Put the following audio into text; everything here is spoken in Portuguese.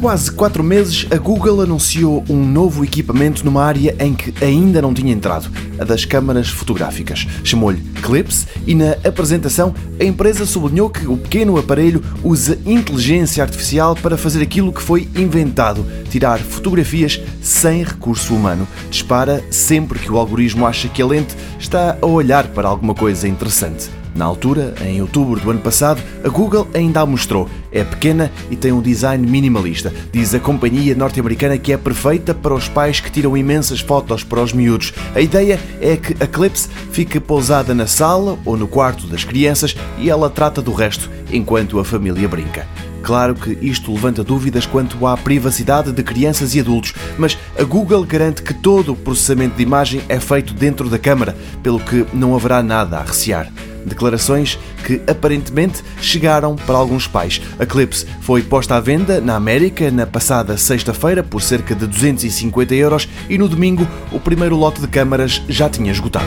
quase quatro meses, a Google anunciou um novo equipamento numa área em que ainda não tinha entrado, a das câmaras fotográficas. Chamou-lhe Clips e na apresentação a empresa sublinhou que o pequeno aparelho usa inteligência artificial para fazer aquilo que foi inventado, tirar fotografias sem recurso humano. Dispara sempre que o algoritmo acha que a lente está a olhar para alguma coisa interessante. Na altura, em outubro do ano passado, a Google ainda a mostrou. É pequena e tem um design minimalista. Diz a companhia norte-americana que é perfeita para os pais que tiram imensas fotos para os miúdos. A ideia é que a Clips fique pousada na sala ou no quarto das crianças e ela trata do resto enquanto a família brinca. Claro que isto levanta dúvidas quanto à privacidade de crianças e adultos, mas a Google garante que todo o processamento de imagem é feito dentro da câmara, pelo que não haverá nada a recear. Declarações que aparentemente chegaram para alguns pais. A Clips foi posta à venda na América na passada sexta-feira por cerca de 250 euros e no domingo o primeiro lote de câmaras já tinha esgotado.